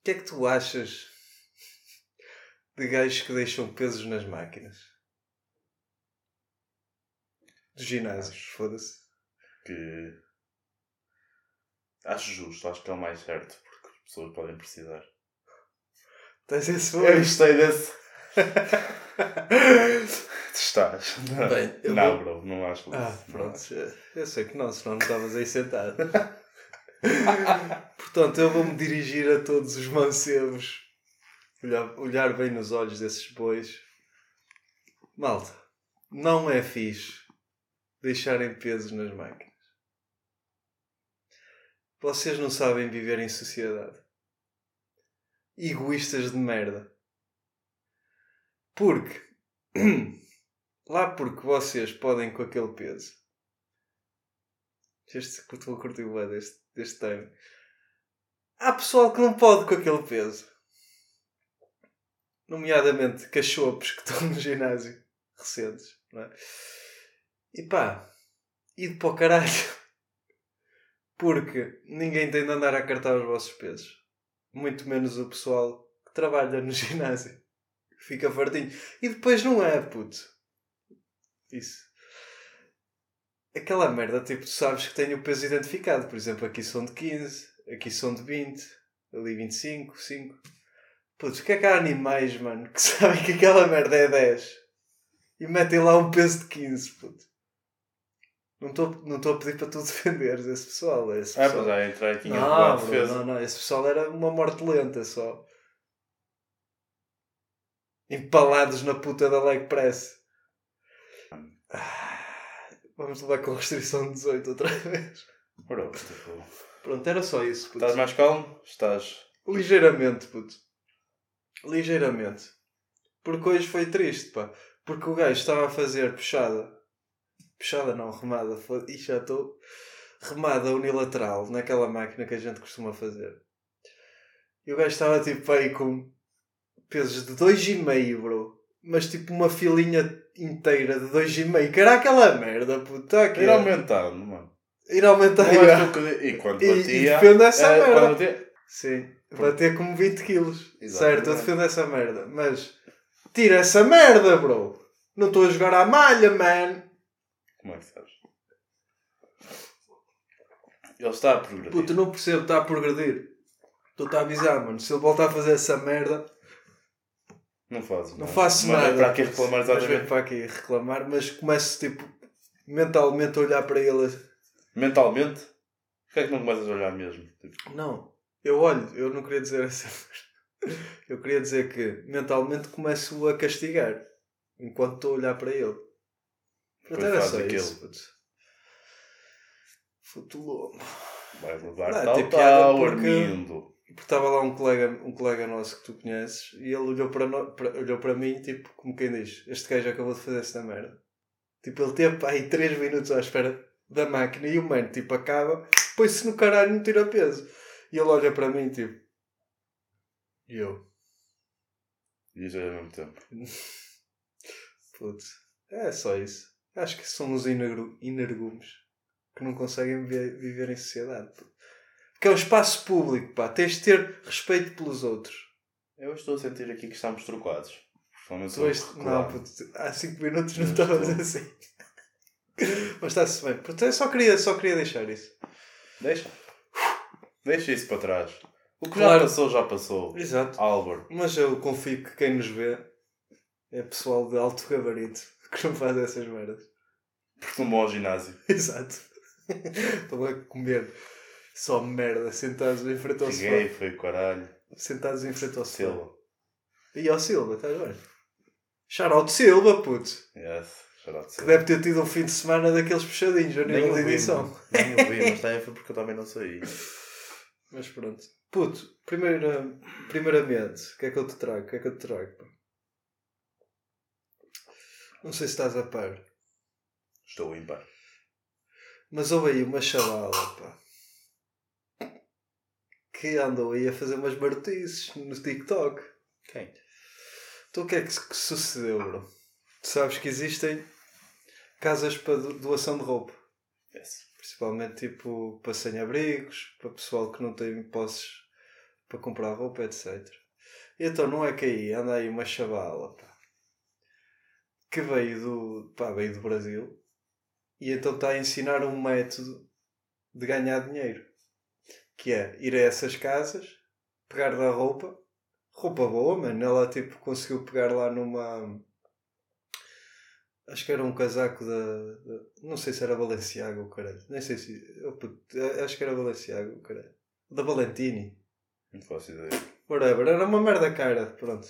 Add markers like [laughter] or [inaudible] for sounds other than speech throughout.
O que é que tu achas de gajos que deixam pesos nas máquinas? Dos ginásios, foda-se. Que. Acho justo, acho que é o mais certo, porque as pessoas podem precisar. Tens esse Eu gostei desse. [laughs] Tu estás. Bem, eu não, vou- bro, não acho. Ah, Não pronto. acho. Eu sei que não, senão não estavas aí sentado. [laughs] Portanto, eu vou-me dirigir a todos os mancebos, olhar, olhar bem nos olhos desses bois. Malta, não é fixe deixarem pesos nas máquinas. Vocês não sabem viver em sociedade. Egoístas de merda. Porque, [clears throat] lá porque vocês podem com aquele peso. Este estou a curtir bué deste, deste tema. Há pessoal que não pode com aquele peso. Nomeadamente cachorros que estão no ginásio recentes. Não é? E pá, ido para o caralho. Porque ninguém tem de andar a cartar os vossos pesos. Muito menos o pessoal que trabalha no [laughs] ginásio. Fica fartinho. E depois não é, puto. Isso. Aquela merda, tipo, sabes que tem o peso identificado. Por exemplo, aqui são de 15, aqui são de 20, ali 25, 5. Putz, o que é que há animais, mano, que [laughs] sabem que aquela merda é 10 e metem lá um peso de 15, puto. Não estou não a pedir para tu [laughs] defenderes esse pessoal. Esse Ah, pessoal. pois já entrei aqui em Não, bro, defesa. não, não, esse pessoal era uma morte lenta só. Empalados na puta da leg press. Ah, Vamos levar com restrição de 18 outra [laughs] vez. Bro, tipo, Pronto, era só isso. Puto. estás mais calmo? Estás. Ligeiramente, puto. Ligeiramente. Porque hoje foi triste, pá. Porque o gajo estava a fazer puxada. Puxada não, remada. Ih, já estou. Remada unilateral naquela máquina que a gente costuma fazer. E o gajo estava tipo aí com pesos de 2,5, bro. Mas tipo uma filinha inteira de 2,5. Que era aquela merda, puto. Tá aqui. Ir aumentando, mano. Ir aumentar. Não E quando E, e batia. defendo essa eh, merda. quando batia- Sim, bater como 20 quilos. Exatamente. Certo, eu defendo essa merda. Mas tira essa merda, bro. Não estou a jogar à malha, man. Como é que sabes? Ele está a progredir. Puta, não percebo, está a progredir. Estou-te a avisar, mano. Se ele voltar a fazer essa merda, Não fazes. não faço Mas nada. É para aqui reclamar Mas venho exatamente. para aqui reclamar, mas começo tipo mentalmente a olhar para ele. Mentalmente? Porquê é que não começas a olhar mesmo? Tipo, Não, eu olho, eu não queria dizer essa. Eu queria dizer que mentalmente começo a castigar enquanto estou a olhar para ele. Até era só aquilo. isso. Futulou. vai levar Não, tal, tem piada tal, porque- Armindo. Porque estava lá um colega, um colega nosso que tu conheces e ele olhou para, no, para- olhou para mim, tipo, como quem diz: Este gajo acabou de fazer esta merda. Tipo, ele teve aí 3 minutos à espera da máquina e o mano, tipo, acaba, põe-se no caralho e não tira peso. E ele olha para mim, tipo, e eu, E isso é ao mesmo tempo. [laughs] putz, é só isso. Acho que são os energúmeos que não conseguem vi- viver em sociedade. Porque é um espaço público, pá, tens de ter respeito pelos outros. Eu estou a sentir aqui que estamos trocados. Não, puto, há 5 minutos não Não estavas assim. [laughs] Mas está-se bem. Portanto, eu só queria, só queria deixar isso. Deixa. Deixa isso para trás. O que Claro. já passou, já passou. Exato. Álvaro. Mas eu confio que quem nos vê é pessoal de alto gabarito [laughs] que não faz essas merdas. Porque não vou ao ginásio. [laughs] Exato. Estão a comer só merda sentados em frente ao Cheguei, sofá. foi o caralho. Sentados em frente ao sofá. Silva. E ao Silva, estás bem? Shout Silva, puto. Yes. Que deve ter tido um fim de semana daqueles puxadinhos a nível de edição. Nem ouvi, mas [laughs] também foi porque eu também não saí. Mas pronto. Puto, primeira, primeiramente, o que é que eu te trago? O que é que eu te trago? Não sei se estás a par, Estou ímpar. mas houve aí uma chavala, pá, que andou aí a fazer umas marotices no TikTok. Quem? Então o que é que, que sucedeu, bro? Tu sabes que existem casas para do- doação de roupa. Yes. Principalmente tipo para sem-abrigos, para pessoal que não tem posses, para comprar roupa, etc. E então não é que aí anda aí uma chavala pá, que veio do, pá, veio do Brasil e então está a ensinar um método de ganhar dinheiro que é ir a essas casas, pegar da roupa, roupa boa, mano. Ela tipo conseguiu pegar lá numa. Acho que era um casaco da. da- não sei se era Balenciaga ou caralho. Nem sei se. oh, puto, acho que era Balenciaga ou caralho. Da Valentini. Não faço ideia. Whatever, era uma merda cara, pronto.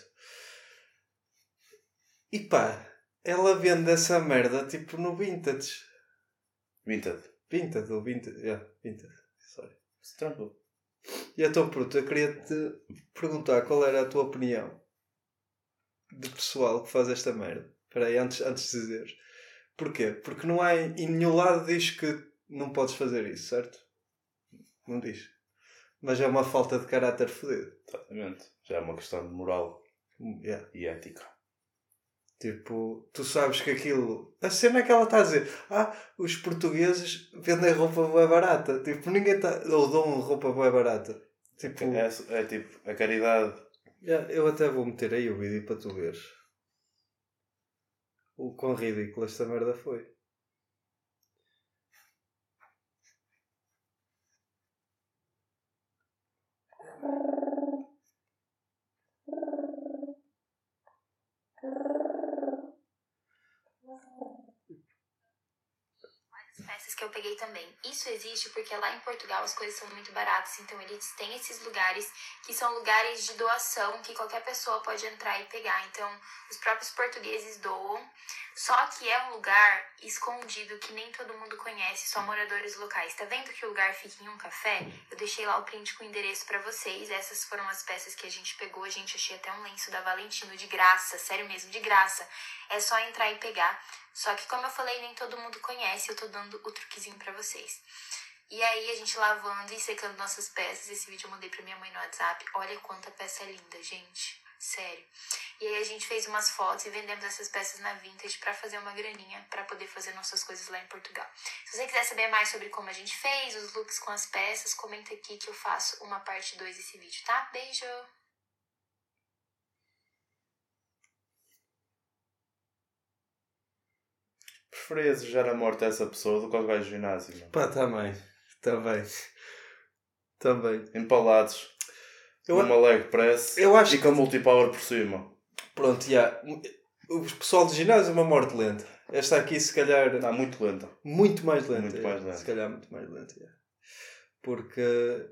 E pá, ela vende essa merda tipo no Vintage. Vinted. Vintage ou Vintage, yeah, Vintage, sorry. Tranquilo. E então, pronto, eu queria te perguntar qual era a tua opinião de pessoal que faz esta merda. Espera aí, antes, antes de dizeres. Porquê? Porque não há em nenhum lado diz que não podes fazer isso, certo? Não diz. Mas é uma falta de caráter fodido. Exatamente. Já é uma questão de moral Yeah. e ética. Tipo, tu sabes que aquilo. A cena é que ela está a dizer: Ah, os portugueses vendem roupa bem barata. Tipo, ninguém está. Ou dão roupa bem barata. Tipo, É, é tipo, a caridade. yeah, eu até vou meter aí o vídeo para tu veres. O quão ridículo esta merda foi. As peças que eu peguei também. Isso existe porque lá em Portugal as coisas são muito baratas, então eles têm esses lugares que são lugares de doação que qualquer pessoa pode entrar e pegar. Então, os próprios portugueses doam. Só que é um lugar escondido que nem todo mundo conhece, só moradores locais. Tá vendo que o lugar fica em um café? Eu deixei lá o print com o endereço pra vocês. Essas foram as peças que a gente pegou. A gente achei até um lenço da Valentino de graça, sério mesmo, de graça. É só entrar e pegar. Só que, como eu falei, nem todo mundo conhece, eu tô dando o truquezinho pra vocês. E aí, a gente lavando e secando nossas peças. Esse vídeo eu mandei pra minha mãe no WhatsApp. Olha quanta peça linda, gente. Sério. E aí, a gente fez umas fotos e vendemos essas peças na Vintage pra fazer uma graninha pra poder fazer nossas coisas lá em Portugal. Se você quiser saber mais sobre como a gente fez, os looks com as peças, comenta aqui que eu faço uma parte 2 desse vídeo, tá? Beijo! Preferia desejar a morte a essa pessoa do que aos gajos do ginásio. mano. Pá, também. Também. Também. Empalados. Eu, numa leg press eu acho e com multipower por cima. Pronto, já. O pessoal de ginásio é uma morte lenta. Esta aqui, se calhar, Está muito lenta. muito mais lenta. Muito é. mais lenta. Se calhar, muito mais lenta. é. Porque,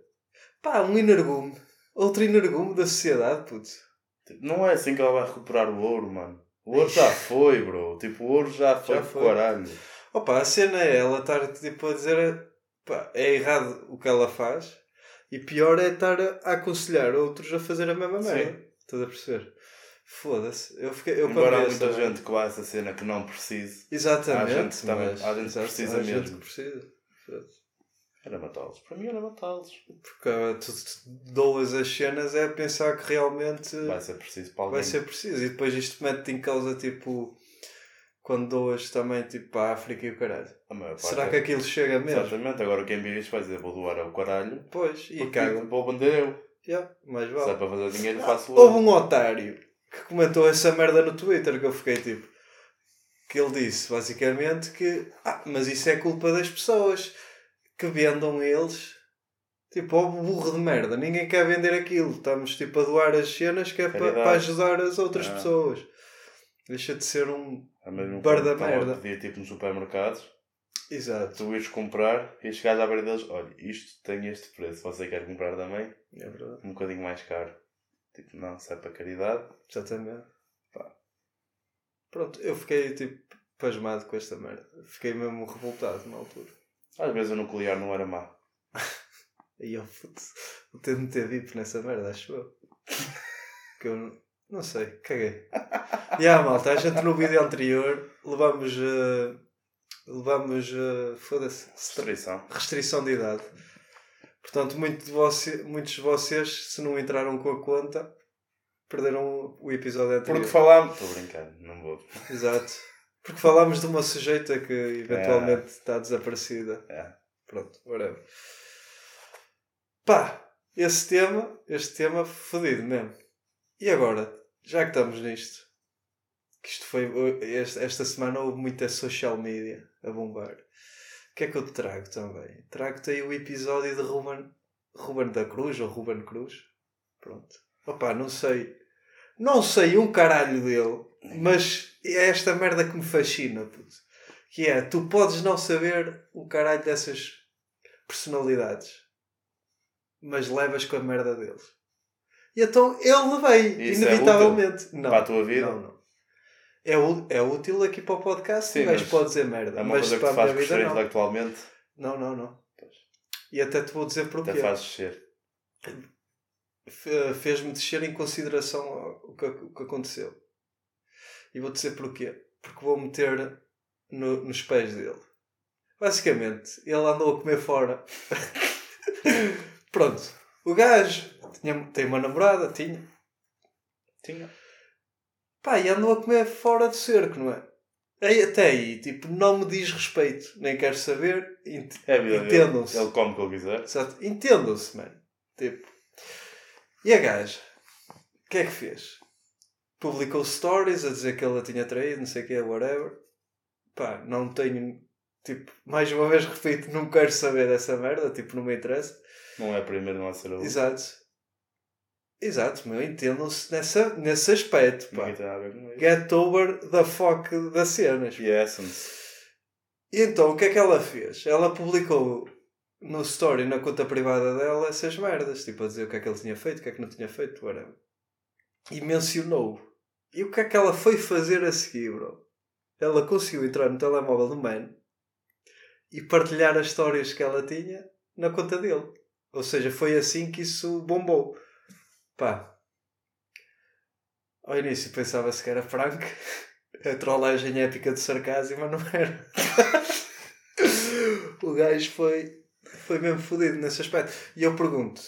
pá, um energume. Outro energume da sociedade, putz. Tipo, Não é assim que ela vai recuperar o ouro, mano. O ouro já foi, bro. Tipo, o ouro já foi Já foi. caralho. Opa, a cena é ela estar tipo a dizer pá, é errado o que ela faz e pior é estar a aconselhar outros a fazer a mesma merda. Estás a perceber? Foda-se. Eu fiquei. Eu Embora há muita merda- gente que vai essa cena que não precise, Exatamente. Há gente também- mas- há gente que precisa há gente mesmo. que precisa. Era matá-los. Para mim era matá-los. Porque ah, tu, tu doas as cenas é pensar que realmente Vai ser preciso para alguém. vai ser preciso. E depois isto mete em causa tipo quando doas também tipo para a África e o caralho. Será é- que aquilo chega mesmo? Exatamente. Agora quem vir isto vai dizer vou doar ao caralho. Pois, e cagam. Vou vender eu. Yeah, mais Se vale. é para fazer dinheiro, faço Houve eu. um otário que comentou essa merda no Twitter que eu fiquei tipo. Que ele disse basicamente que. Ah, mas isso é culpa das pessoas que vendam eles. Tipo, ó burro de merda, ninguém quer vender aquilo. Estamos tipo a doar as cenas que é para, para ajudar as outras Ah. pessoas. Deixa de ser um. É Bar da merda. pedir tipo nos supermercados. Exato. Tu ires comprar e chegares à beira deles. Olha, isto tem este preço. Você quer comprar também? É verdade. Um bocadinho mais caro. Tipo, não, se é para caridade. Exatamente. Pá. Pronto, eu fiquei tipo pasmado com esta merda. Fiquei mesmo revoltado na altura. Às vezes o nuclear não era má. [laughs] Aí eu putz, vou ter de VIP nessa merda, acho eu. [laughs] Que eu não- sei, caguei. [laughs] E ah, malta, a gente no vídeo anterior levamos. eh, levamos. eh, Foda-se. Restrição. Restrição de idade. Portanto, muito de você, muitos de vocês, se não entraram com a conta, perderam o episódio anterior. Porque falámos. Estou brincando, não vou. Exato. Porque falámos de uma sujeita que eventualmente está desaparecida. É. Pronto, whatever. Pá, esse tema, este tema fodido mesmo. E agora, já que estamos nisto, que isto foi, esta, semana houve muita social media a bombar. O que é que eu te trago também? Trago-te aí o episódio de Ruben, Ruben da Cruz, ou Ruben Cruz. Pronto. Opa, não sei. Não sei um caralho dele, mas é esta merda que me fascina, puto. Que é, tu podes não saber um caralho dessas personalidades, mas levas com a merda deles. E então ele levei, Isso é inevitavelmente. útil não, para a tua vida? Não, não. É, é útil aqui para o podcast, Sim, mas pode dizer merda. É uma mas coisa que para faz crescer intelectualmente. Não, não, não. Pois. E até te vou dizer porquê. Até faz descer. Fe- Fez-me descer em consideração o que, o que aconteceu. E vou dizer porquê. Porque vou meter no- nos pés dele. Basicamente, ele andou a comer fora. [laughs] Pronto. O gajo tinha, tem uma namorada, tinha. Tinha. Pá, e andou a comer fora do cerco, não é? Aí, até aí, tipo, não me diz respeito. Nem quero saber. ent- É. Entendam-se. Ele come o que ele quiser. Entendam-se, mano. Tipo. E a gaja? O que é que fez? Publicou stories a dizer que ele a tinha traído, não sei o que, whatever. Pá, não tenho. Tipo, mais uma vez repito, não quero saber dessa merda, tipo, não me interessa. Não é a primeira, não é a ser. Exato. Exato, meu, entendam-se nessa, nesse aspecto, pá. Get over the fuck das cenas. Essence. E então, o que é que ela fez? Ela publicou no story, na conta privada dela, essas merdas. Tipo, a dizer o que é que ele tinha feito, o que é que não tinha feito, whatever. E mencionou. E o que é que ela foi fazer a seguir, bro? Ela conseguiu entrar no telemóvel do man e partilhar as histórias que ela tinha na conta dele. Ou seja, foi assim que isso bombou. Pá. Ao início pensava-se que era Frank. [laughs] A trollagem épica de sarcasmo, mas não era. [laughs] o gajo foi, foi mesmo fodido nesse aspecto. E eu pergunto,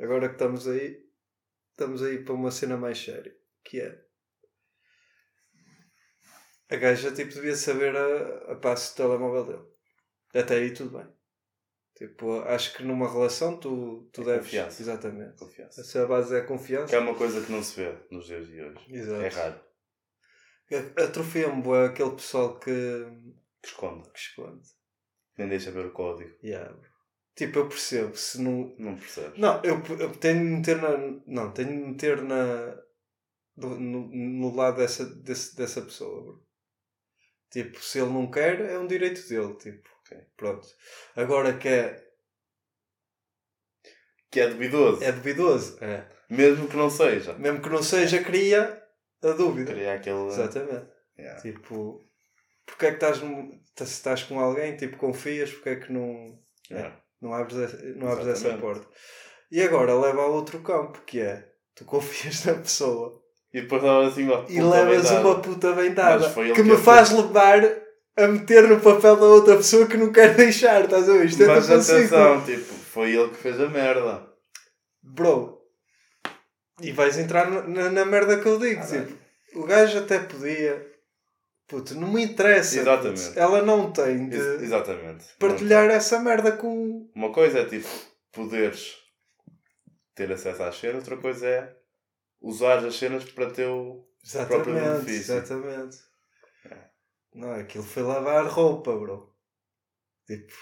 agora que estamos aí, estamos aí para uma cena mais séria, que é a gaja tipo devia saber a, a passo do telemóvel dele. Até aí tudo bem. Tipo, acho que numa relação tu, tu É deves. confiança. Exatamente. Confiança. Se a base é a Que confiança. é uma coisa que não se vê nos dias de hoje. Exato. É raro. Atrofia-me bué aquele pessoal que, Que esconde. que esconde. Nem deixa ver o código. Yeah. Tipo, eu percebo, se não. Não percebes. Não, eu, eu tenho de meter na. Não, tenho de meter na. no, no lado dessa, desse, dessa pessoa, bro. Tipo, se ele não quer, é um direito dele, tipo. Ok. Pronto. Agora que é, Que é duvidoso. é duvidoso, é. Mesmo que não seja. Mesmo que não seja, cria a dúvida. Cria aquele. Exatamente. Yeah. Tipo, porque é que estás, se estás com alguém, tipo, confias, porque é que não. Yeah. Não abres, essa- não abres essa porta. E agora leva a outro campo, que é tu confias na pessoa E depois dava assim uma e puta levas vendada. uma puta vendada que que me a faz levar a meter no papel da outra pessoa que não quer deixar, estás a ver? Isto é Mas tipo atenção, tipo, foi ele que fez a merda. bro. E vais entrar na, na merda que eu digo. Ah, tipo, o gajo até podia. Puto, não me interessa. Exatamente. puto. Ela não tem de Ex- exatamente. partilhar essa merda com. Uma coisa é tipo poderes ter acesso às cenas, outra coisa é usar as cenas para teu. próprio Exatamente, benefício. exatamente. Não, aquilo foi lavar roupa, bro. Tipo,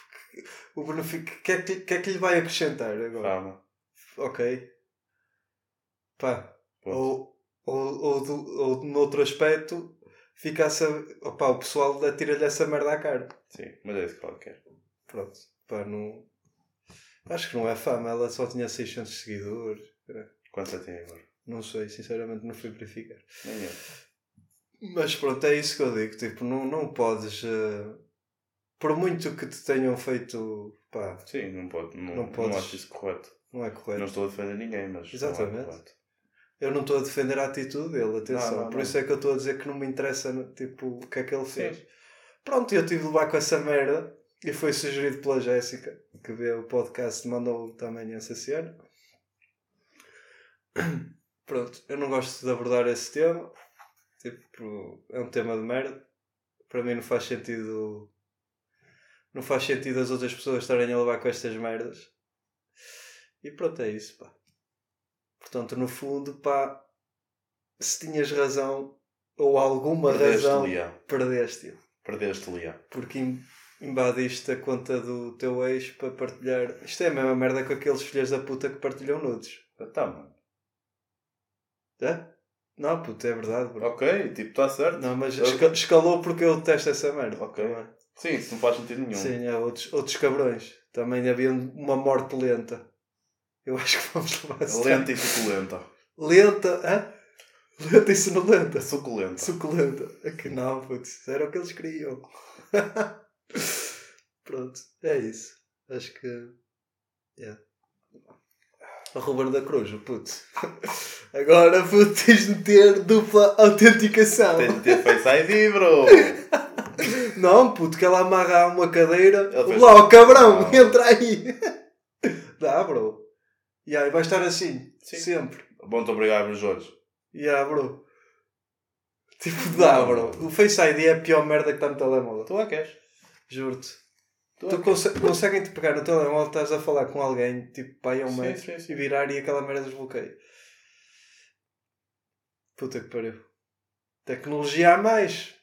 o benefício. O que, é que, que é que lhe vai acrescentar agora? Fama. Ok. Pá. Ou, ou, ou, do, ou noutro aspecto, fica a saber. Opá, o pessoal atira-lhe essa merda à cara. Sim, mas é isso que ela quer. Pronto. Pá, não. Acho que não é fama, ela só tinha 600 seguidores. Quantos é tem agora? Não sei, sinceramente não fui verificar. Nem eu. Mas pronto, é isso que eu digo. Tipo, não, não podes. eh, por muito que te tenham feito. Pá, Sim, não pode. Não, Não não, podes. acho isso correto. não é correto. Não estou a defender ninguém, mas. Exatamente. Não é. Eu não estou a defender a atitude dele, atenção. Não, não, por não. isso é que eu estou a dizer que não me interessa tipo, o que é que ele Sim. fez. Pronto, eu tive de levar com essa merda e foi sugerido pela Jéssica, que vê o podcast, mandou também essa cena. [coughs] Pronto, eu não gosto de abordar esse tema. Tipo, é um tema de merda. Para mim não faz sentido. Não faz sentido as outras pessoas estarem a levar com estas merdas. E pronto, é isso, pá. Portanto, no fundo, pá, se tinhas razão ou alguma Perdeste razão, perdeste-o. Perdeste Leão. Porque invadiste a conta do teu ex para partilhar. Isto é a mesma merda com aqueles filhos da puta que partilham nudes. Tá, mano. É? Não, puto, é verdade, bro. Ok, tipo, está certo. Não, mas esca- escalou porque eu detesto essa merda. Ok. Também. Sim, isso não faz sentido nenhum. Sim, há outros, outros cabrões. Também havia uma morte lenta. Eu acho que vamos levar a sério. Lenta e suculenta. Lenta, hã? Lenta e sonolenta. Suculenta. Suculenta. É que não, putz. Era o que eles queriam. [laughs] Pronto, é isso. Acho que. Yeah. O Ruben da Cruz, putz. [laughs] Agora, putz, tens de ter dupla autenticação. Tem de ter Face ID, bro. [laughs] Não, puto, que ela amarra a uma cadeira. Lá, o cabrão, [laughs] entra aí. Dá, bro. E aí vai estar assim. Sim. Sempre. Bom, te obrigado, meus olhos. Yeah, bro. Tipo, dá, bro. O Face ID é a pior merda que está no telemóvel. Tu é que és. Juro-te. Tu é conse conseguem-te pegar no telemóvel, estás a falar com alguém, tipo, pai Sim, sim, sim. e virar e aquela merda desbloqueia. Puta que pariu. Tecnologia a mais.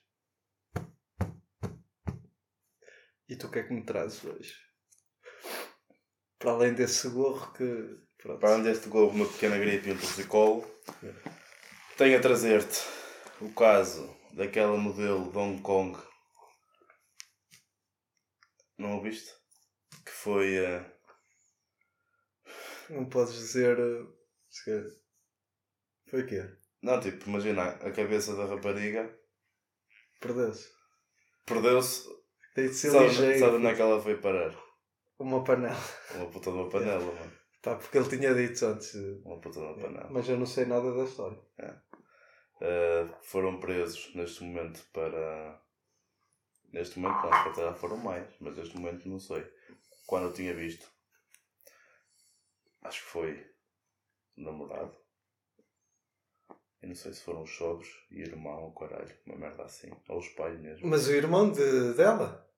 E tu o que é que me trazes hoje? Para além desse gorro que. Pronto. Para além deste gorro, uma pequena gripe e um torcicolo, tenho a trazer-te o caso daquela modelo de Hong Kong. Não o viste? Que foi. eh, Não podes dizer. uh, Foi o quê? Não, tipo, imagina a cabeça da rapariga Perdeu-se. perdeu-se. Tem de ser Sabe, ligeiro. sabe onde é que ela foi parar? Uma panela. Uma puta de uma panela, mano. [laughs] Pá, porque ele tinha dito antes. uh, Uma puta de uma panela. Mas eu não sei nada da história. Uh, foram presos neste momento para. Neste momento não, se calhar foram mais, mas neste momento não sei. Quando eu tinha visto, acho que foi namorado. Eu não sei se foram os sogros e irmão, ou caralho, uma merda assim. Ou os pais mesmo. Mas o irmão de, dela?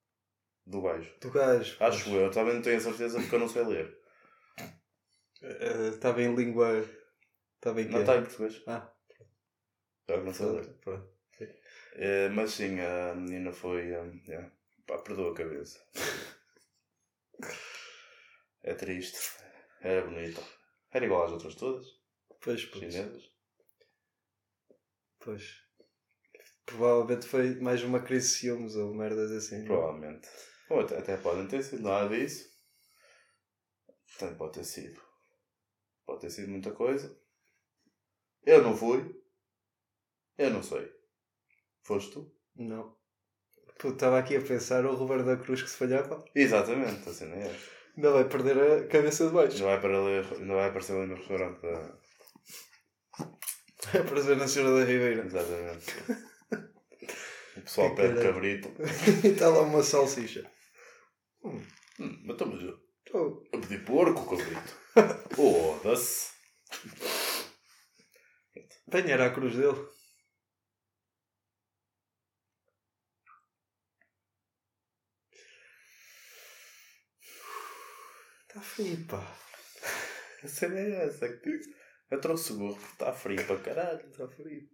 Do gajo. Do gajo. Acho eu, também não tenho a certeza porque eu não sei ler. Eh, Estava em língua. Estava em Não está em português. Ah. Eu não sei ler. Pronto. Eh, mas sim, a menina foi. eh, yeah, pá, perdeu a cabeça. é triste. Era bonita. Era igual às outras todas, Pois, pois. chinesas. pois. Provavelmente foi mais uma crise de ciúmes ou merdas assim. Provavelmente. Ou até, até podem ter sido nada disso. Também pode ter sido. Pode ter sido muita coisa. Eu não fui. Eu não sei. Foste tu? Não. Estava aqui a pensar o Roberto da Cruz que se falhava. Exatamente, assim não é. Ainda vai perder a cabeça de baixo. Não vai, para ler, não vai aparecer ali no restaurante da. Vai prazer na Senhora da Ribeira. Exatamente. O pessoal pede cabrito. e [laughs] está lá uma salsicha. Hum, mas estamos eu, Oh, eu pedi porco, cabrito. [laughs] Foda-se. era a cruz dele. Frio, pá. [laughs] A cena é essa. que Eu trouxe o gorro porque está frio para caralho. Está frio.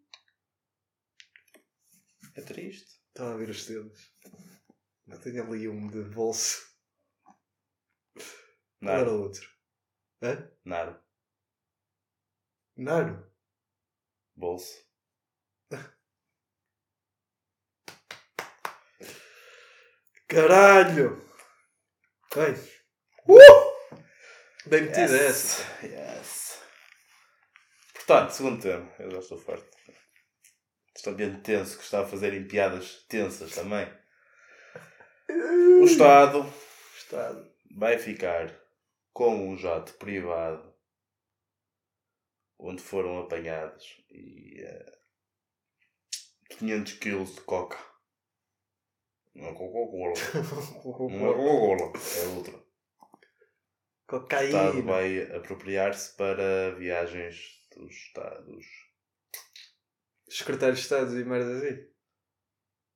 É triste. Estava a ver os dedos. Eu tenho ali um de bolso. Qual era outro? Hã? Nada. Naro? Bolso. Caralho! Bem. Uh! Bem metida essa. Yes. Portanto, segundo tema. Eu já estou farto. Este ambiente tenso que está a fazerem piadas tensas também. O Estado Estado. vai ficar com um jato privado onde foram apanhados e eh, 500 kg de coca. Não é Coca-Cola. [laughs] Não é Coca-Cola. É outra. O Estado Cocaína. vai apropriar-se para viagens dos Estados. Secretário de Estado e merda assim.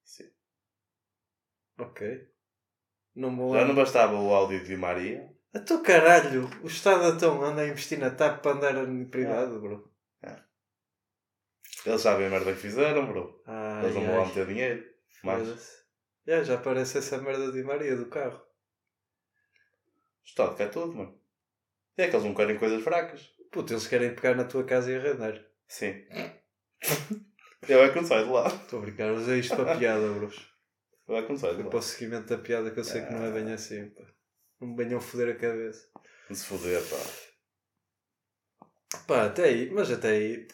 Sim. Ok. Não vou Já não bastava o áudio de Maria. A teu caralho, o Estado então anda a investir na TAP para andar em privado, bro. Eles sabem a merda que fizeram, bro. Ai, Eles não vão lá meter dinheiro. Mais. foda-se. Já, já parece essa merda de Maria do carro. O Estado quer tudo, mano. É que eles não querem coisas fracas. Puta, eles querem pegar na tua casa e arrendar. Sim. [laughs] Eu é que não saio de lá. Estou a brincar, usei isto para piada, bros. Eu é que não saio de lá. para o seguimento da piada que eu sei que não é bem assim, pá. Não me venham foder a cabeça. Não se foder, pá. Pá, até aí, mas até aí.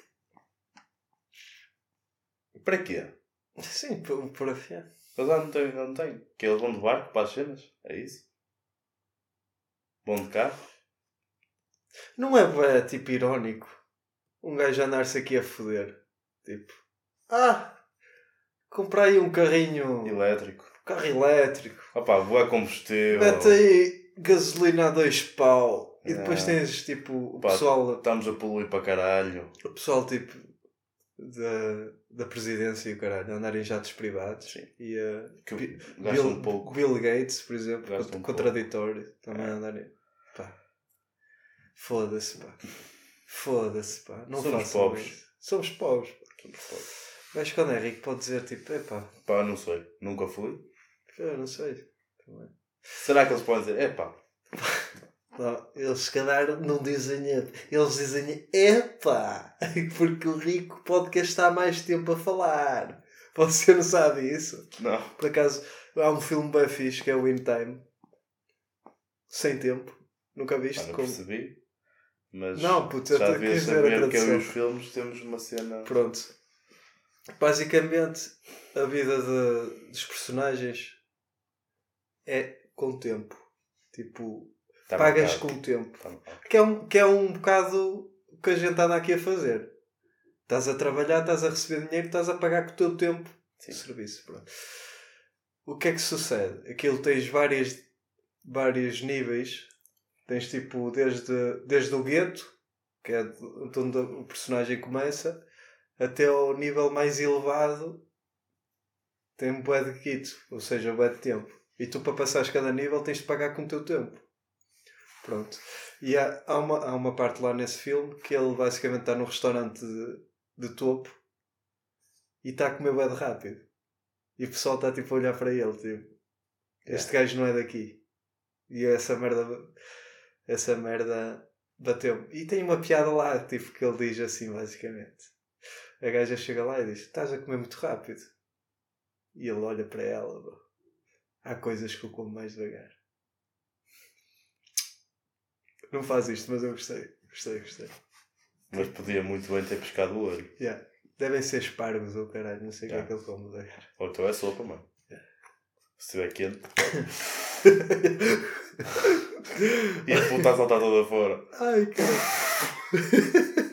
Para quê? Sim, por, por afiar. Eles lá não têm, não têm. Que eles vão de barco para as cenas. É isso? Vão de carro. Não é bué, tipo irónico um gajo andar-se aqui a foder. Tipo, ah, comprei um carrinho, Elétrico. carro elétrico, Opa, boa combustível. mete aí gasolina a dois pau. E É. depois tens tipo o Pá, pessoal, Estamos a poluir para caralho. o pessoal tipo da, da presidência e o caralho, a andar em jatos privados. Sim. E a Que Bill, um pouco. Bill Gates, por exemplo, Gasta cont- um contraditório, também É. a andar em. Foda-se, pá. Foda-se, pá. Não Somos pobres. isso. Somos pobres. pá. Somos pobres. Gajo quando é rico pode dizer tipo, epá, Pá, não sei. Nunca fui. eu não sei. Também. Será que eles podem dizer, epá, [laughs] Não, eles se calhar não dizem. Eles dizem epá. [laughs] Porque o rico pode gastar mais tempo a falar. Você não sabe isso? não. Por acaso, há um filme bem fixe que é o In Time. Sem tempo. Nunca viste? Pá, não Com- percebi. Mas Não, puto, eu já te- devias quis ver a saber que eu e os filmes temos uma cena. Pronto. Basicamente, a vida de- dos personagens é com o tempo. Tipo, Tá pagas com o tempo. Tá. Que é, um, que é um bocado o que a gente anda aqui a fazer. Estás a trabalhar, estás a receber dinheiro, estás a pagar com o teu tempo Sim. de serviço. Pronto. O que é que sucede? Aquilo tens várias, vários níveis. Tens tipo desde, desde o gueto, que é de onde o personagem começa, até ao nível mais elevado tem um bué de kit, ou seja, bué de tempo. E tu para passares cada nível tens de pagar com o teu tempo. Pronto. E há, há, uma, há uma parte lá nesse filme que ele basicamente está num restaurante de, de topo e está a comer bué de rápido. E o pessoal está tipo a olhar para ele, tipo, este gajo não é daqui. E essa merda, essa merda bateu-me. E tem uma piada lá, tipo, que ele diz assim, basicamente. A gaja chega lá e diz, estás a comer muito rápido. E ele olha para ela, bro. Há coisas que eu como mais devagar. Não faz isto, mas eu gostei. Gostei, gostei. Mas podia muito bem ter pescado o olho. Yeah. Devem ser espargos ou caralho, não sei o que é Yeah. que ele come devagar. Ou então é sopa, mano. Se estiver quente. [laughs] E a puta a saltar toda fora. Ai, cara. [laughs]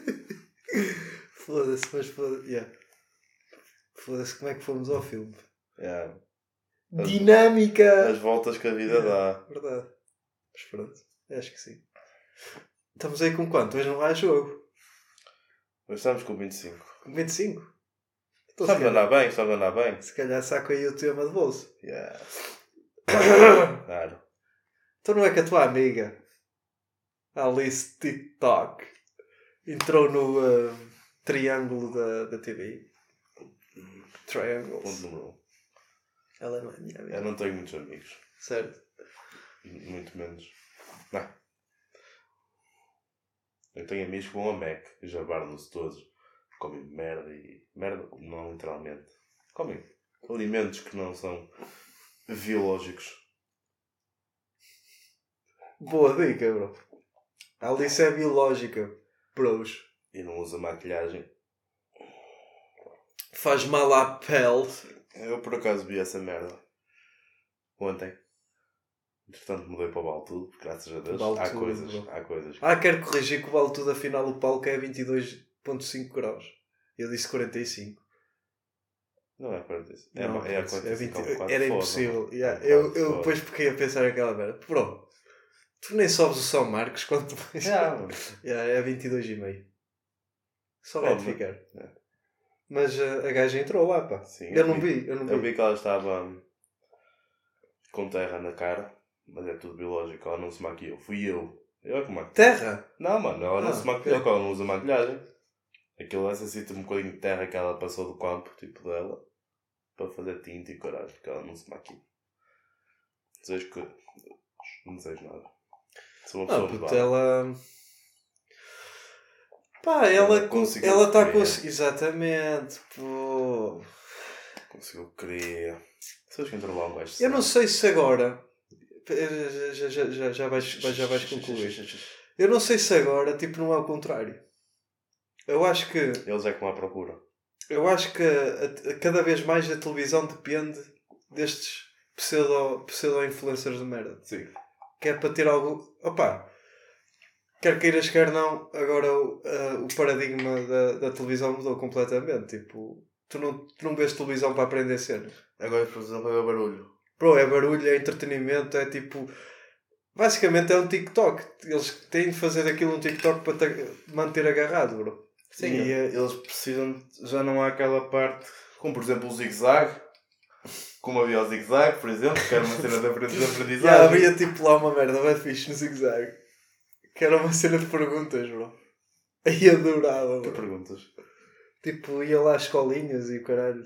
Foda-se, mas foda-se. Yeah. Foda-se, como é que fomos ao filme? Yeah. Dinâmica! As voltas que a vida dá. Verdade. Mas pronto, acho que sim. Estamos aí com quanto? Hoje não há jogo. Mas estamos com 25. Com 25? Se, Estamos a bem, estamos a andar bem. se calhar saco aí o tema de bolso. Yeah. [coughs] Claro. Então não é que a tua amiga Alice TikTok entrou no ah, triângulo da, da TV? Ponto Triangles. número 1. Um. Ela não é minha amiga. Eu não tenho muitos amigos. Certo. Muito menos. Não. Eu tenho amigos que vão a Mac e jabardam-se todos. Comem merda e. Merda, não literalmente. Comem alimentos que não são biológicos. Boa dica, bro. A Alice é biológica. Bros. E não usa maquilhagem. Faz mal à pele. Eu por acaso vi essa merda. Ontem. Entretanto mudei para o Baltudo, graças a Deus. Baltudo, há coisas, bro. há coisas. Ah, quero corrigir que vale tudo afinal o palco é 22.5 graus. Eu disse 45. Não é 45. É, Não, é, putz, 45, é 20 é um bocado era impossível. mano. Yeah, É eu, eu depois fiquei a pensar aquela merda. Bro, tu nem sobes o São Marcos quando tu vais. Yeah. Yeah, é 22,5. Só vai mas- ficar. é. Mas uh, a gaja entrou lá, pá. Sim, eu não vi, eu não vi. Eu vi que ela estava hum, com terra na cara. Mas é tudo biológico, ela não se maquilhou. Fui eu. Eu é que maquilho. Terra? Não, mano, ela não Ah, se maquilhou, ok. ela não usa maquilhagem. Aquilo é assim, tipo um bocadinho de terra que ela passou do campo, tipo dela, para fazer tinta e caralho, porque ela não se maquilha. Desejo que. Não desejo nada. Sou uma pessoa Não, má. ela. Á, ela, Ela con- conseguiu ela está conseguindo. Exatamente, pô. Conseguiu querer. Sabes lá um gajo. Eu não sei se agora. Já, já, já, já, vais, já vais concluir. Eu não sei se agora, tipo, não é o contrário. Eu acho que. Eles é que vão à procura. Eu acho que a- a- cada vez mais a televisão depende destes pseudo, pseudo-influencers de merda. Sim. Que é para ter algo. Opa! Quer queiras, quer não, agora o, a- o paradigma da, da televisão mudou completamente. Tipo, tu não, tu não vês televisão para aprender cenas. Agora, por exemplo, é barulho. Bro, é barulho, é entretenimento, é tipo. Basicamente é um TikTok. Eles têm de fazer daquilo um TikTok para te manter agarrado, bro. Sim, E, eles precisam. Já não há aquela parte. Como por exemplo o zigue-zague. Como havia o zigue-zague, por exemplo, que era uma cena de aprendiz- de [laughs] aprendizagem. Já havia tipo lá uma merda bem fixe no zigue-zague. Que era uma cena de perguntas, bro. Aí adorava, bro. perguntas? Tipo, ia lá às escolinhas e o caralho.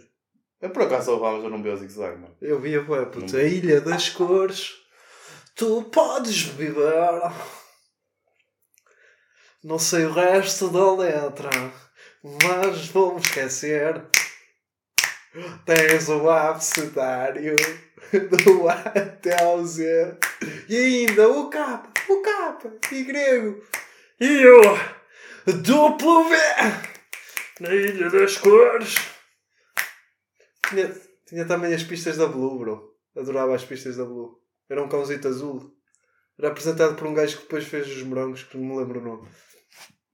Eu por acaso levámos, eu não vi o zigue-zague, mano. Eu via, ué, puto, a Ilha das Cores. Tu podes viver. Não sei o resto da letra, mas vou-me esquecer. Tens o abecedário do A até ao Z. E ainda o K, o K, e grego. E o duplo V. Na Ilha das Cores. Tinha, tinha também as pistas da Blue, bro. Adorava as pistas da Blue. Era um cãozito azul. Era apresentado por um gajo que depois fez os morangos, que não me lembro o nome.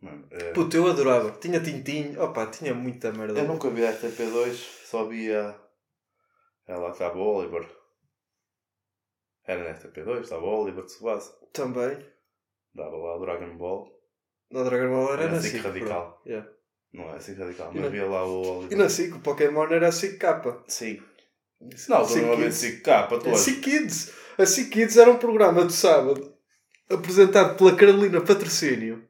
Mano, é- Puta, eu adorava. Tinha tintinho. Opa, tinha muita merda. Eu nunca vi a RTP2, só via. Ela estava o Oliver. Era na RTP2, estava o Oliver de Tsubasa. Também. Dava lá o Dragon Ball. Na Dragon Ball era Era na assim bro. radical. Yeah. Não é assim radical, mas na- via lá o Oliver. E na SIC, o Pokémon era a SIC capa. Sim. Não, tu não Kids. SIC capa, tu A SIC Kids. A SIC Kids era um programa de sábado apresentado pela Carolina Patrocínio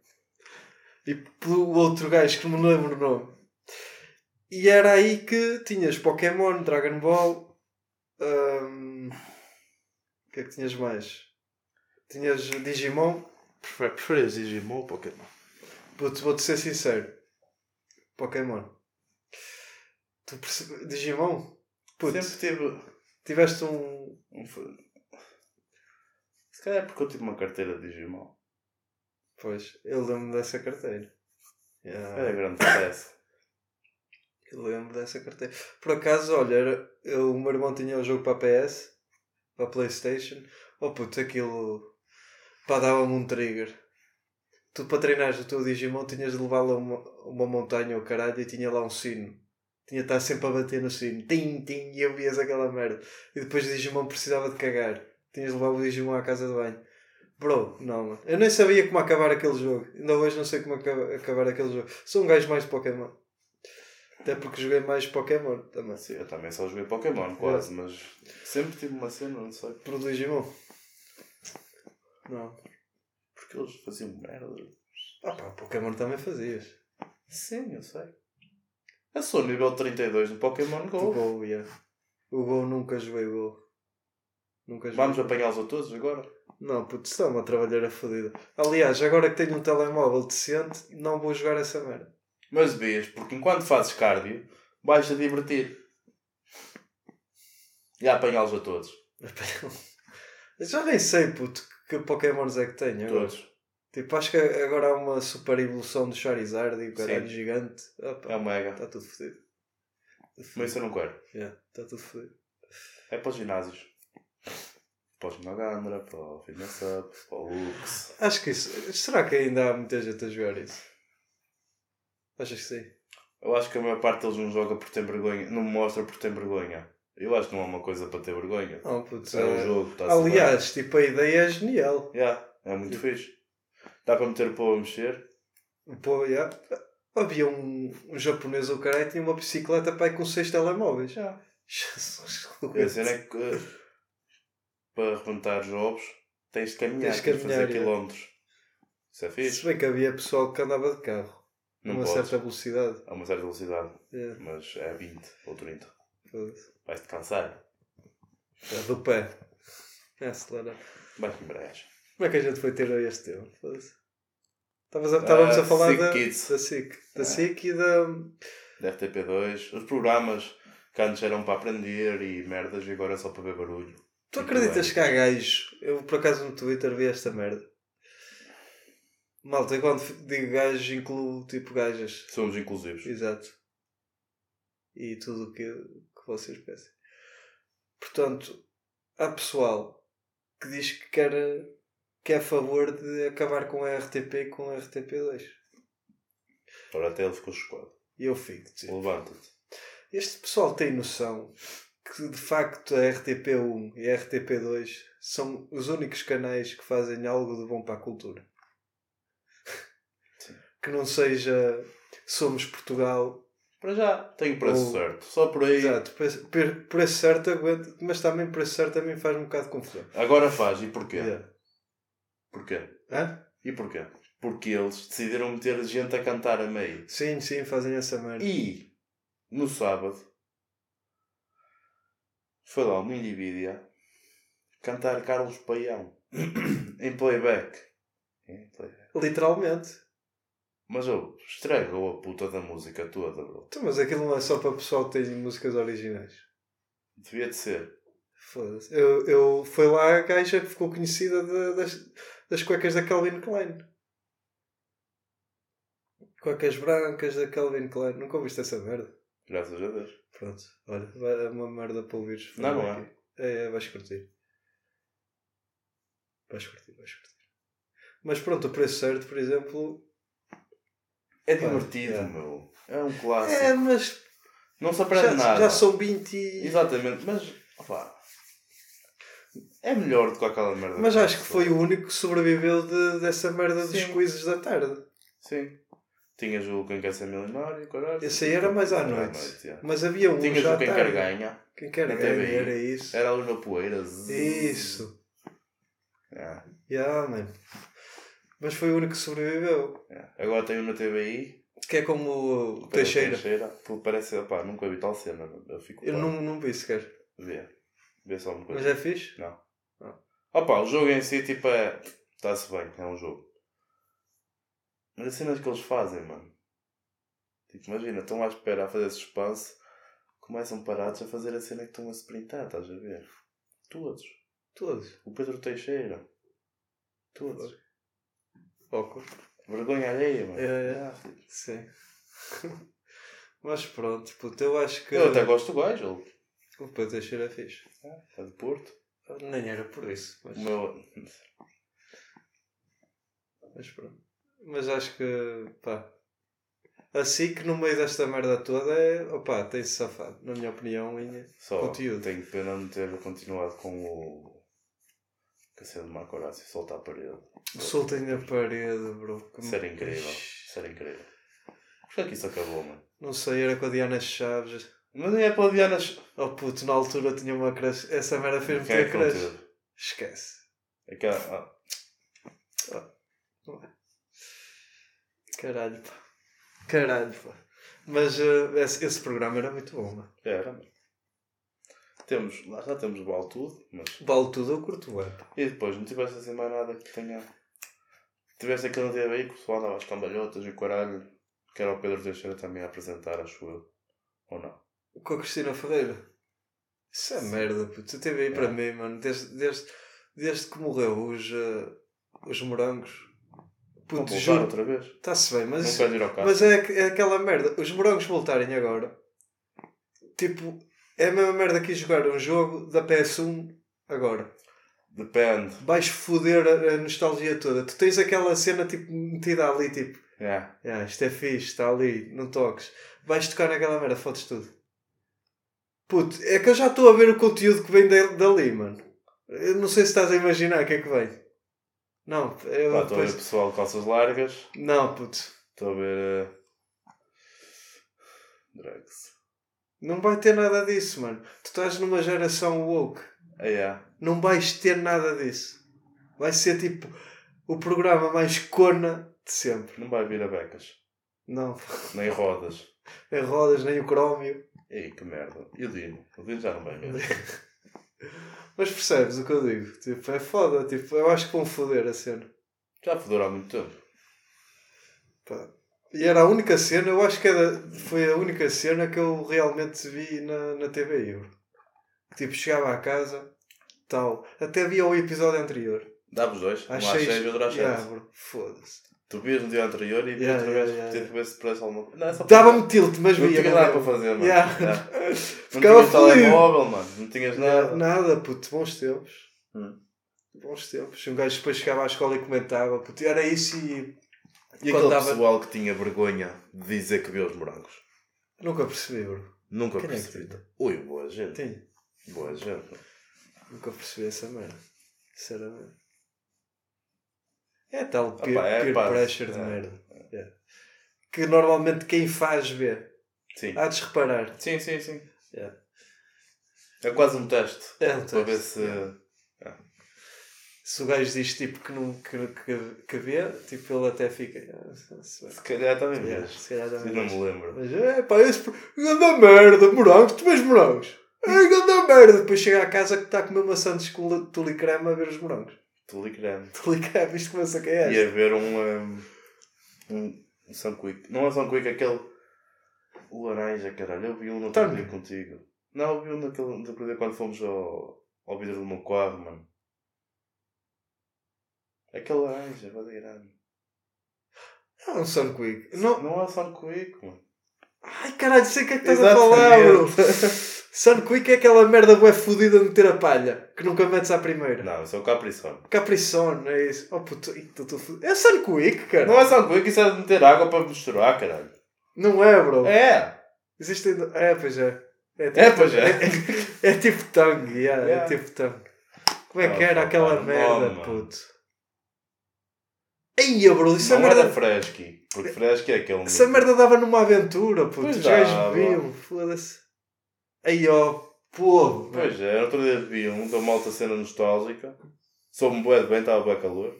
e pelo outro gajo que não me lembro o nome. E era aí que tinhas Pokémon, Dragon Ball. hum, O que é que tinhas mais? Tinhas Digimon. Prefer- Preferias Digimon ou Pokémon? Vou-te vou-te ser sincero. Pokémon. Tu percebe... Digimon? Putz, Sempre tive. tiveste um, um calhar é porque eu tive uma carteira de Digimon. Pois, eu lembro dessa carteira. Yeah. Era grande sucesso. Eu lembro dessa carteira. Por acaso, olha, era- eu, o meu irmão tinha o jogo para a PS, para a Playstation. Oh puto, aquilo. Pá, dava-me um trigger. Tu para treinares o teu Digimon tinhas de levá-lo a uma, uma montanha ou caralho e tinha lá um sino. Tinha de estar sempre a bater no sino. Tim, tim, e eu vias aquela merda. E depois o Digimon precisava de cagar. Tinhas de levar o Digimon à casa de banho. Bro, não, mano. Eu nem sabia como acabar aquele jogo. Ainda hoje não sei como acaba- acabar aquele jogo. Sou um gajo mais de Pokémon. Até porque joguei mais Pokémon também. Sim, eu também só joguei Pokémon quase, mas sempre tive uma cena, não sei. Pro Digimon. Não. Porque eles faziam merda. Ah pá, Pokémon também fazias. Sim, eu sei. Eu sou nível 32 no Pokémon Go. Go, yeah. O Go nunca joguei o Go. Nunca. Vamos apanhá-los a todos agora? Não, puto, está uma trabalheira fodida. Aliás, agora que tenho um telemóvel decente, não vou jogar essa merda. Mas vês, porque enquanto fazes cardio, vais-te a divertir. E a apanhá-los a todos. Já nem sei, puto, que Pokémons é que tenho agora. Todos. Tipo, acho que agora há uma super evolução do Charizard e o caralho Sim. gigante. Opa, É o Mega. Está tudo fodido. Mas isso eu não quero. Yeah, está tudo fodido. É para os ginásios. Para o Ginogandra, para o Fitness Up, para o Lux. Acho que isso. Será que ainda há muita gente a jogar isso? Achas que sim? Eu acho que a maior parte deles não joga por ter vergonha. Não mostra por ter vergonha. Eu acho que não é uma coisa para ter vergonha. Não, putz, É um é- jogo, está Aliás, tipo, a ideia é genial. Yeah, é muito fixe. Dá para meter o povo a mexer. Pô, yeah. Havia um, um japonês ou caralho tinha uma bicicleta para ir com seis telemóveis. Já. Jesus, a cena é que. Para rebentar jogos, tens de caminhar, Tens de caminhar, fazer é. quilómetros. Isso é fixe. Se bem que havia pessoal que andava de carro. a Não uma podes. certa velocidade. A uma certa velocidade, É, mas é 20 ou 30. foda-se. Vais-te cansar. É, do pé. É, acelera. Vais embreagem. Como é que a gente foi ter a este tema? Foda-se. Estavas a- Estávamos a falar da, Kids. da SIC. Da Ah. SIC e da. Da RTP2. Os programas que antes eram para aprender e merdas e agora é só para ver barulho. Tu acreditas que há gajos? Eu por acaso no Twitter vi esta merda. Malta, eu quando digo gajos incluo tipo gajas. Somos inclusivos. Exato. E tudo o que, que vocês pensem. Portanto, há pessoal que diz que quer que é a favor de acabar com a RTP e com a RTP2. Agora até ele ficou chocado. E eu fico, tipo, Levanta-te. este pessoal tem noção que de facto a RTP1 e a RTP2 são os únicos canais que fazem algo de bom para a cultura. Sim. Que não seja Somos Portugal. Para já, tem o preço Ou- certo. Só por aí. Exato, preço, preço certo aguento, mas também preço certo também faz um bocado de confusão. Agora faz. E porquê? Yeah. Porquê? Hã? E porquê? Porque eles decidiram meter gente a cantar a meio. Sim, sim, fazem essa merda. E no sábado foi lá uma indivídua cantar Carlos Paião [clears throat] em playback. Em playback. Literalmente. Mas eu estragou a puta da música toda, bro. Então, mas aquilo não é só para pessoal que tem músicas originais. Devia de ser. Foda-se. Eu, eu, foi lá a gaja que ficou conhecida de- das, das cuecas da Calvin Klein. Cuecas brancas da Calvin Klein. Nunca ouviste essa merda? Graças a Deus. Pronto. Olha, vai- é uma merda para ouvires. Não, não é. É, é, vais curtir. Vais curtir, vais curtir. Mas pronto, o preço certo, por exemplo. É divertido, é. meu. É um clássico. É, mas Não se aprende já, nada. já são 20 e... Exatamente, mas opá, é melhor do que aquela merda. Mas acho que foi o único que sobreviveu de, dessa merda dos Sim. quizzes da tarde. Sim. Tinhas o Quem Quer Ser Milionário, caralho. Esse aí era mais à noite. yeah. Mas havia um Tinhas já o Quem tarde. Quer Ganha. Quem quer na ganhar, TVI. era isso. Era ali no Poeiras. Isso. Yeah, Yeah, man. Mas foi o único que sobreviveu. yeah. Agora tem um na TVI. Que é como o Teixeira. Teixeira. Pô, Parece, opá, nunca vi tal cena. Eu fico. Eu pá, não, não vi sequer. Vê. Vê só uma coisa. Mas é fixe? Não. Ah. Opa, o jogo em si, tipo, é. Está-se bem, é um jogo. Mas as cenas que eles fazem, mano. Tipo, imagina, estão à espera a fazer suspense, começam parados a fazer a cena que estão a sprintar, estás a ver? Todos. Todos. O Pedro Teixeira. Todos. Pouco. Vergonha alheia, mano. É, é. Ah. Sim. [laughs] Mas pronto, puto, eu acho que Eu até gosto do gajo, o Pedro Teixeira é fixe. é de Porto. Nem era por isso. Mas, O meu. mas pronto. Mas acho que, pá. Assim que no meio desta merda toda é. Opá, tem-se safado. Na minha opinião, em Só Conteúdo. tenho pena de não ter continuado com o. Cacete de Marco Horácio, soltar a parede. Soltem na parede, bro. Que- Isso era incrível. Isso era incrível. Porquê é que isso acabou, mano? Não sei, era com a Diana Chaves. Mas nem é para o Diana. Oh puto, na altura tinha uma crush. Essa merda fez-me é ter que crush. Esquece. Aquela. ah, Caralho, pá. Caralho, pá. Mas eh, esse, esse programa era muito bom, mano. era, mano. Temos, lá já temos o Vale Tudo, mas. Vale tudo, eu curto bem, pá. E depois, não tiveste assim mais nada que tenha. Tiveste aquele dia aí que o pessoal andava às cambalhotas e o caralho. Que era o Pedro Teixeira também a apresentar, acho eu. Ou não? Com a Cristina Ferreira. Isso é merda, puto. Você teve aí para É. mim, mano. Desde, desde, desde que morreu os, eh, os morangos. Puto, juro. outra vez? Está-se bem, mas. não ir ao? Mas é, é aquela merda. Os morangos voltarem agora. Tipo, é a mesma merda que jogar um jogo da PS1 agora. Depende. Vais foder a, a nostalgia toda. Tu tens aquela cena tipo metida ali, tipo, Yeah. ah, isto é fixe, está ali, não toques. Vais tocar naquela merda, fodes tudo. Puto, é que eu já estou a ver o conteúdo que vem dali, mano. Eu não sei se estás a imaginar o que é que vem. Não, eu Pá, Estou a ver depois... pessoal de calças largas. Não, puto. Estou a ver. Uh... Drugs. Não vai ter nada disso, mano. Tu estás numa geração woke. Ah, yeah. Não vais ter nada disso. Vai ser tipo o programa mais cona de sempre. Não vai vir a becas. Não, Nem rodas. [laughs] nem rodas, nem o crómio. Ei, que merda. E o Dino? O Dino já não vai mesmo. [laughs] Mas percebes o que eu digo? Tipo, é foda. Tipo, eu acho que vão foder a cena. Já fodeu há muito tempo. Pá. E era a única cena, eu acho que era, foi a única cena que eu realmente vi na, na TV Euro. Que tipo, chegava à casa, tal. Até via o episódio anterior. Dá os dois. Um às Às 6 e outro às 7. Yeah, Foda-se. Tu vias no dia anterior e Yeah, outra vez yeah, yeah. ver se parece alguma coisa. Não, é só Dava-me tilt, mas Não via. tinha não nada era? para fazer, mano. Yeah. Yeah. [laughs] Não tinhas telemóvel, mano. Não tinhas nada. Nada, puto, bons tempos. Hum. Bons tempos. Um gajo depois chegava à escola e comentava, puto, era isso e. E Quando aquele dava- pessoal que tinha vergonha de dizer que viu os morangos? Nunca percebi, bro. Nunca Quem é percebi. tinha? Ui, boa gente. Tem. Boa gente. Nunca percebi essa merda. Sinceramente. É tal peer, Opa, é peer pressure de é. merda. É. Que normalmente quem faz vê. Sim. Há de reparar. Sim, sim, sim. Yeah. É quase um teste. É um Para ver teste. se. Se o gajo diz tipo que, não, que, que, que vê, tipo ele até fica. "Ah, se- calhar também vês. se calhar Eu também não vês. me lembro. Mas é pá, esse. Ganda merda, morangos, tu vês morangos? Ai, ganda merda. Depois chega à casa que está a comer maçãs com tule creme a ver os morangos. Telegram. [laughs] Tule creme, isto começa a cair. Ia ver um. Um, um, Sunquick. Não é Sunquick, aquele. O laranja, caralho. Eu vi um no outro dia contigo. Não, eu vi um naquele. Outro dia quando fomos ao, ao vidro do meu carro, mano. Aquele laranja, vai grande. É um Sunquick. Não... Não é Sunquick, mano. Ai caralho, sei o que é que estás a falar, bro. [laughs] Sunquick é aquela merda bué fodida de meter a palha, que nunca metes à primeira. Não, isso é o Capri Sun. Capricorn, é isso. Oh puto, tô- tô fudido. é Sunquick, cara. Não é Sunquick, isso é de meter água para misturar, caralho. Não é, bro. É! Existe ainda... É, pois é. É, É, pois é. É, [laughs] é tipo Tang, yeah, Yeah. é tipo Tang. Como é que Ah, era pá, aquela não, merda, mano. puto? Eia, bro, isso é Não merda... era Fresky. Porque Fresky é aquele. Essa merda dava numa aventura, puto. Os gajos bebiam, foda-se. Aí, ó, pô. Pois é, outro dia vi um da malta cena nostálgica. Soube-me bué de bem, estava bem calor.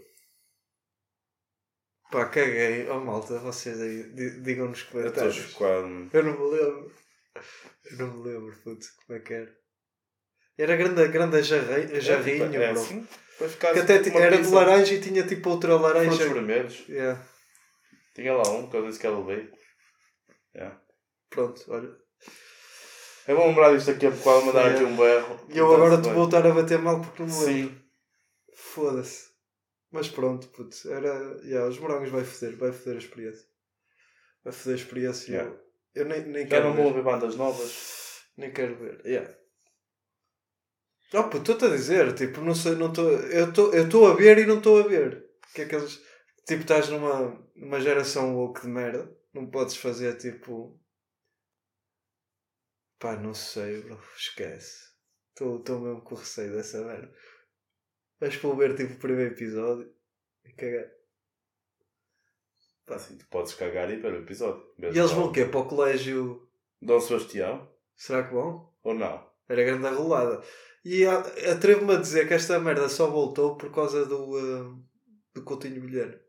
Pá, caguei. Oh, malta, vocês aí, di- digam nos Eu estou comentários. chocado. mano. Eu não me lembro. Eu não me lembro, puto, como é que era. Era grande, grande jarri- jarrinho, é, tipo, é bro. assim, Que até tipo ti- uma era de pizza. laranja e tinha tipo outra laranja. Frutos vermelhos. Yeah. Tinha lá um que eu disse que veio. Yeah. Pronto, olha. Eu vou lembrar disto aqui a bocado, mandar aqui um berro. E eu Então, agora te bem. vou voltar a bater mal porque não me lembro. Sim. Foda-se. Mas pronto, puto. Era. Yeah, os morangos vai foder, vai foder a experiência. Vai foder a experiência. Yeah. Eu, eu nem, nem Já quero não ver. vou ouvir bandas novas. Nem quero ver. Yeah. Oh, puto, estou-te a dizer, tipo, não sei, não estou. Eu estou eu estou a ver e não estou a ver. Que é aqueles. Tipo, estás numa, numa geração woke de merda. Não podes fazer tipo. Pá, não sei, bro. Esquece. Estou mesmo com receio dessa merda. Mas vou ver tipo o primeiro episódio e cagar. Pá, assim, tu podes cagar e ver o episódio. E eles vão o quê? Para o colégio. Dom Sebastião? Será que vão? Ou não? Era grande arrolada. E a- atrevo-me a dizer que esta merda só voltou por causa do, ah, do Coutinho Bilheiro.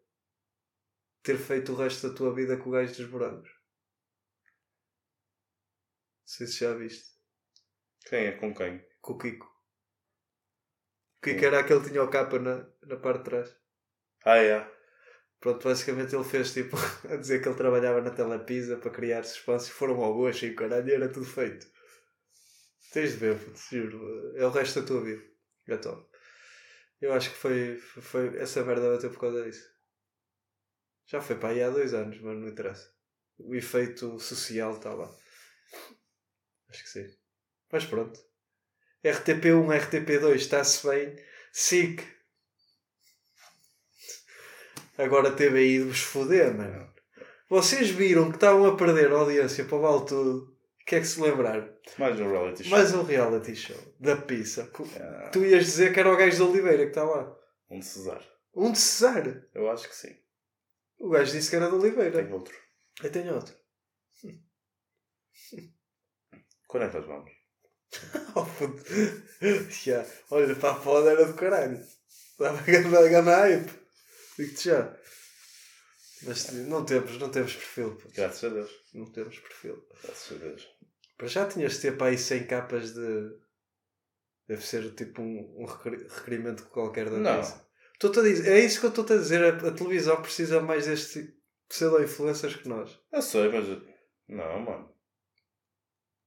Ter feito o resto da tua vida com o gajo dos morangos. Não sei se já viste. Quem é com quem? Com o Kiko. O Kiko era aquele que tinha o capa na, na parte de trás. Ah, é. Pronto, basicamente ele fez tipo [laughs] a dizer que ele trabalhava na Telepisa para criar suspense e foram ao gosto e o caralho era tudo feito. Tens de ver, puto, juro. É o resto da tua vida. É top. Eu acho que foi, foi. Essa merda bateu por causa disso. Já foi para aí há dois anos, mas não interessa. O efeito social está lá. Acho que sim. Mas pronto. RTP1, RTP2, está-se bem. SIC. Agora teve aí de vos foder, mano. Vocês viram que estavam a perder a audiência para o vale tudo. O que é que se lembraram? Mais um reality show. Mais um reality show da pizza. Ah, Tu ias dizer que era o gajo de Oliveira que está lá. um de Cesar. Um de Cesar. Eu acho que sim. O gajo disse que era de Oliveira. Tem outro. Aí tem outro. Quando é que nós vamos? [laughs] Oh puto. Já. Olha, para a foda era do caralho. Estava a ganhar hype. Digo-te já. Mas não temos, não temos perfil. Graças a Deus. Não temos perfil. Graças a Deus. Para já tinhas de ter para aí 100 capas de. Deve ser tipo um, um requer- requerimento qualquer da Não. Estou-te a dizer, é isso que eu estou a dizer. A, a televisão precisa mais deste pseudo-influencers que nós. Eu sei, mas. Não, mano.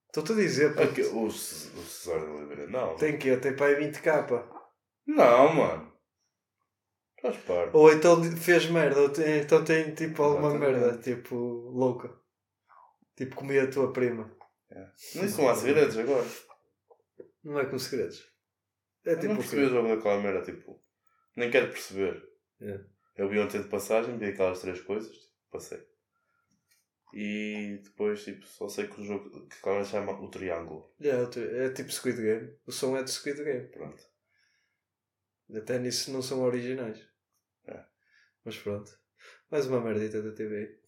Estou-te a dizer, puto, Aqui, o, o Cesar de Oliveira, não. tem que Tem para aí 20 capa. Não, mano. Estás par. Ou então fez merda, ou tem- então tem tipo alguma Exatamente. merda, tipo louca. Tipo comia a tua prima. Nisso não há segredos agora. Não é com segredos. É Eu tipo não percebi quê? o jogo daquela merda, tipo. Nem quero perceber. É. Eu vi ontem de passagem, vi aquelas três coisas, tipo, passei. E depois, tipo, só sei que o jogo que agora chama o Triângulo. É, o teu- é tipo Squid Game. O som é de Squid Game. Pronto. Até nisso não são originais. É. Mas pronto. Mais uma merdita da TV.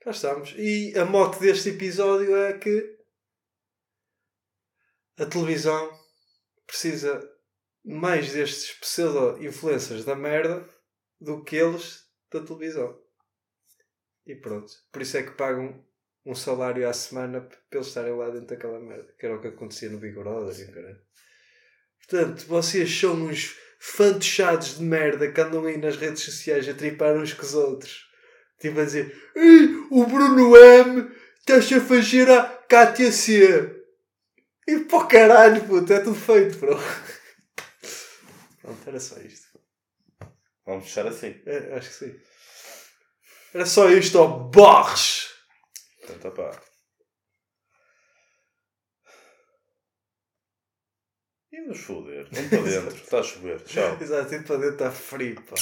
Cá estamos. E a mote deste episódio é que a televisão precisa mais destes pseudo-influencers da merda do que eles da televisão. E pronto. Por isso é que pagam um salário à semana p- para eles estarem lá dentro daquela merda. Que era o que acontecia no Big caralho. Portanto, vocês são uns fantochados de merda que andam aí nas redes sociais a tripar uns com os outros. Tipo a dizer: o Bruno M está-se a fazer a Cátia C. E para o caralho, puto, é tudo feito, bro. [laughs] Pronto, era só isto. Vamos fechar assim. É, acho que sim. Era só isto, ó Barres! Portanto, pá. E nos foder. Vamos para dentro. Está a chover. Tchau. [laughs] Exato, e para dentro está frio, pá.